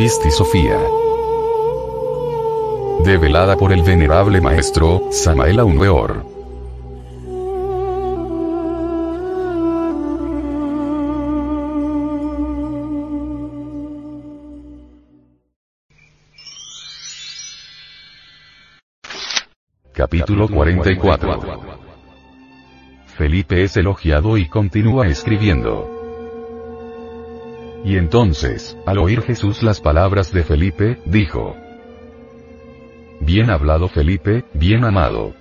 Pisti Sofía. Develada por el venerable maestro, Samael Aumeor. Capítulo 44. Felipe es elogiado y continúa escribiendo. Y entonces, al oír Jesús las palabras de Felipe, dijo, Bien hablado Felipe, bien amado.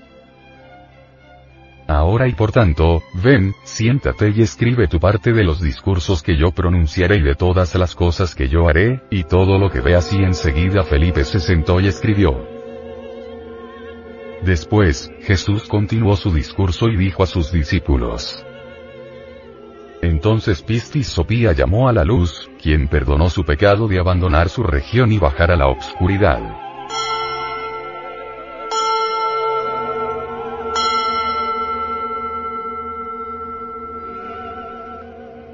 Ahora y por tanto, ven, siéntate y escribe tu parte de los discursos que yo pronunciaré y de todas las cosas que yo haré, y todo lo que veas y enseguida Felipe se sentó y escribió. Después, Jesús continuó su discurso y dijo a sus discípulos. Entonces Pistis Sopía llamó a la luz, quien perdonó su pecado de abandonar su región y bajar a la obscuridad.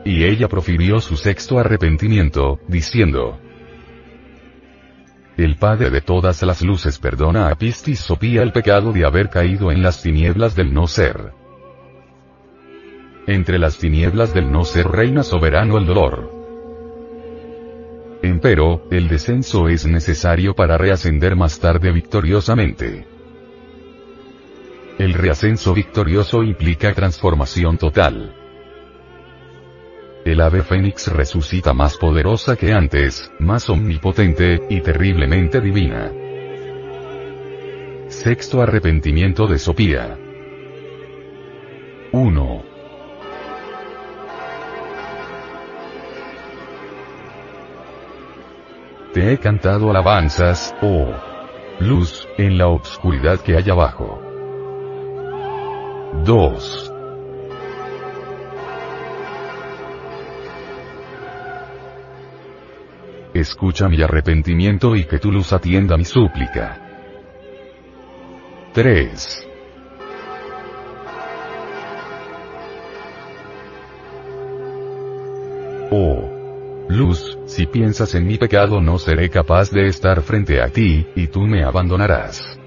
Y ella profirió su sexto arrepentimiento, diciendo, el Padre de todas las luces perdona a Pistis Sopía el pecado de haber caído en las tinieblas del no ser. Entre las tinieblas del no ser reina soberano el dolor. Empero, el descenso es necesario para reascender más tarde victoriosamente. El reascenso victorioso implica transformación total. El ave fénix resucita más poderosa que antes, más omnipotente, y terriblemente divina. Sexto arrepentimiento de Sopía. 1. Te he cantado alabanzas, oh luz, en la obscuridad que hay abajo. 2. Escucha mi arrepentimiento y que tu luz atienda mi súplica. 3. Oh. Luz, si piensas en mi pecado no seré capaz de estar frente a ti, y tú me abandonarás.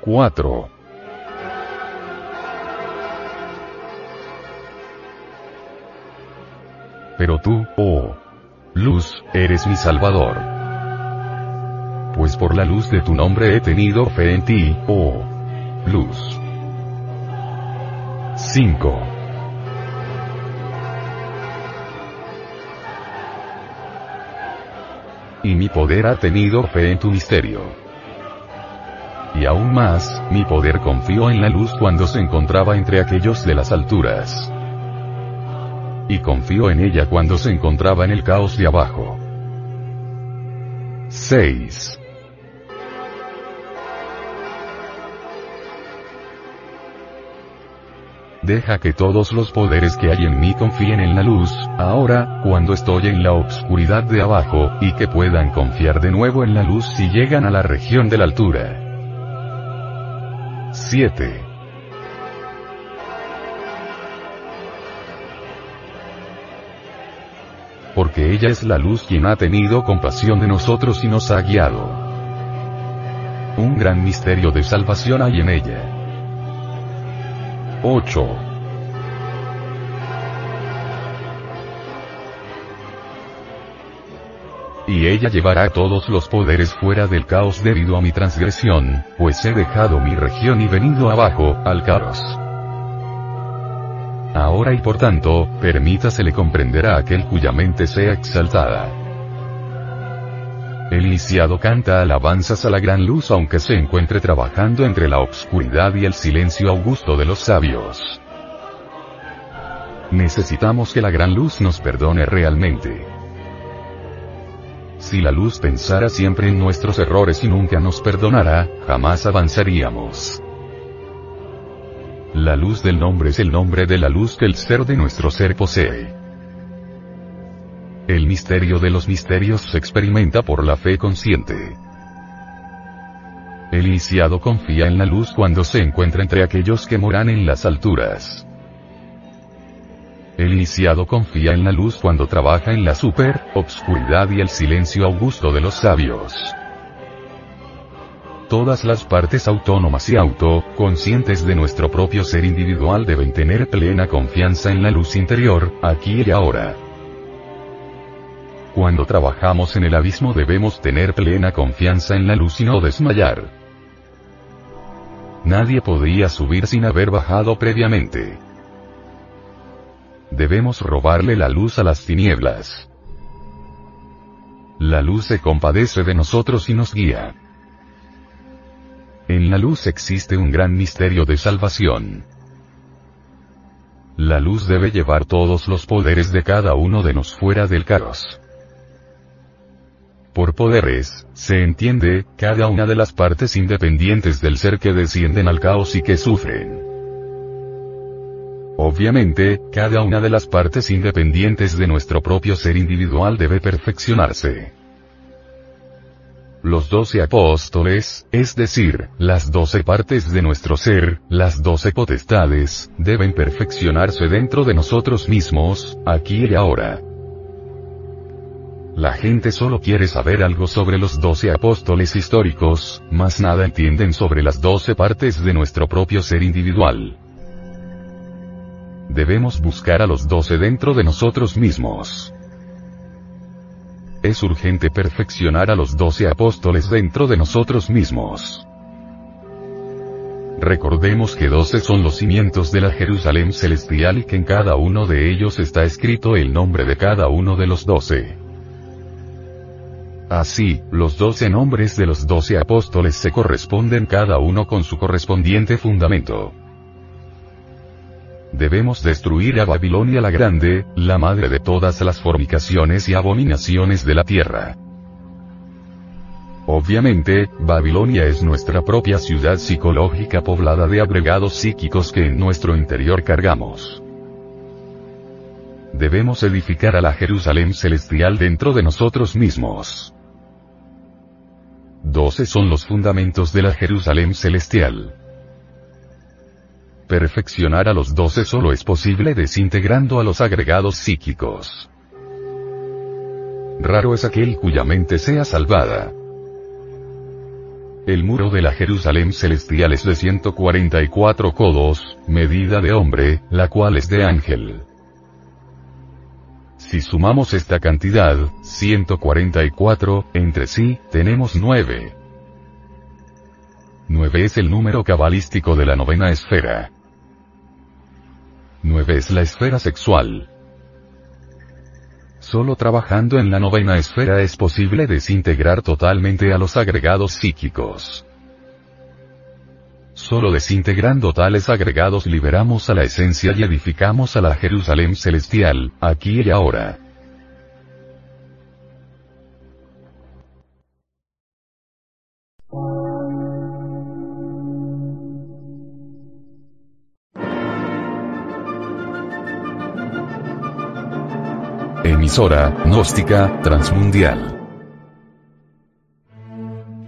4. Pero tú, oh Luz, eres mi Salvador. Pues por la luz de tu nombre he tenido fe en ti, oh luz. 5. Y mi poder ha tenido fe en tu misterio. Y aún más, mi poder confió en la luz cuando se encontraba entre aquellos de las alturas y confió en ella cuando se encontraba en el caos de abajo. 6. Deja que todos los poderes que hay en mí confíen en la luz, ahora, cuando estoy en la obscuridad de abajo, y que puedan confiar de nuevo en la luz si llegan a la región de la altura. 7. porque ella es la luz quien ha tenido compasión de nosotros y nos ha guiado. Un gran misterio de salvación hay en ella. 8. Y ella llevará todos los poderes fuera del caos debido a mi transgresión, pues he dejado mi región y venido abajo, al caos. Ahora y por tanto, permítasele comprender a aquel cuya mente sea exaltada. El iniciado canta alabanzas a la gran luz aunque se encuentre trabajando entre la obscuridad y el silencio augusto de los sabios. Necesitamos que la gran luz nos perdone realmente. Si la luz pensara siempre en nuestros errores y nunca nos perdonara, jamás avanzaríamos. La luz del nombre es el nombre de la luz que el ser de nuestro ser posee. El misterio de los misterios se experimenta por la fe consciente. El iniciado confía en la luz cuando se encuentra entre aquellos que moran en las alturas. El iniciado confía en la luz cuando trabaja en la super, obscuridad y el silencio augusto de los sabios. Todas las partes autónomas y auto-conscientes de nuestro propio ser individual deben tener plena confianza en la luz interior, aquí y ahora. Cuando trabajamos en el abismo debemos tener plena confianza en la luz y no desmayar. Nadie podría subir sin haber bajado previamente. Debemos robarle la luz a las tinieblas. La luz se compadece de nosotros y nos guía. En la luz existe un gran misterio de salvación. La luz debe llevar todos los poderes de cada uno de nos fuera del caos. Por poderes, se entiende, cada una de las partes independientes del ser que descienden al caos y que sufren. Obviamente, cada una de las partes independientes de nuestro propio ser individual debe perfeccionarse. Los doce apóstoles, es decir, las doce partes de nuestro ser, las doce potestades, deben perfeccionarse dentro de nosotros mismos, aquí y ahora. La gente solo quiere saber algo sobre los doce apóstoles históricos, más nada entienden sobre las doce partes de nuestro propio ser individual. Debemos buscar a los doce dentro de nosotros mismos. Es urgente perfeccionar a los doce apóstoles dentro de nosotros mismos. Recordemos que doce son los cimientos de la Jerusalén celestial y que en cada uno de ellos está escrito el nombre de cada uno de los doce. Así, los doce nombres de los doce apóstoles se corresponden cada uno con su correspondiente fundamento. Debemos destruir a Babilonia la Grande, la madre de todas las fornicaciones y abominaciones de la tierra. Obviamente, Babilonia es nuestra propia ciudad psicológica poblada de agregados psíquicos que en nuestro interior cargamos. Debemos edificar a la Jerusalén celestial dentro de nosotros mismos. Doce son los fundamentos de la Jerusalén celestial. Perfeccionar a los doce solo es posible desintegrando a los agregados psíquicos. Raro es aquel cuya mente sea salvada. El muro de la Jerusalén celestial es de 144 codos, medida de hombre, la cual es de ángel. Si sumamos esta cantidad, 144, entre sí, tenemos 9. 9 es el número cabalístico de la novena esfera. 9 es la esfera sexual. Solo trabajando en la novena esfera es posible desintegrar totalmente a los agregados psíquicos. Solo desintegrando tales agregados liberamos a la esencia y edificamos a la Jerusalén celestial, aquí y ahora. Emisora, gnóstica, transmundial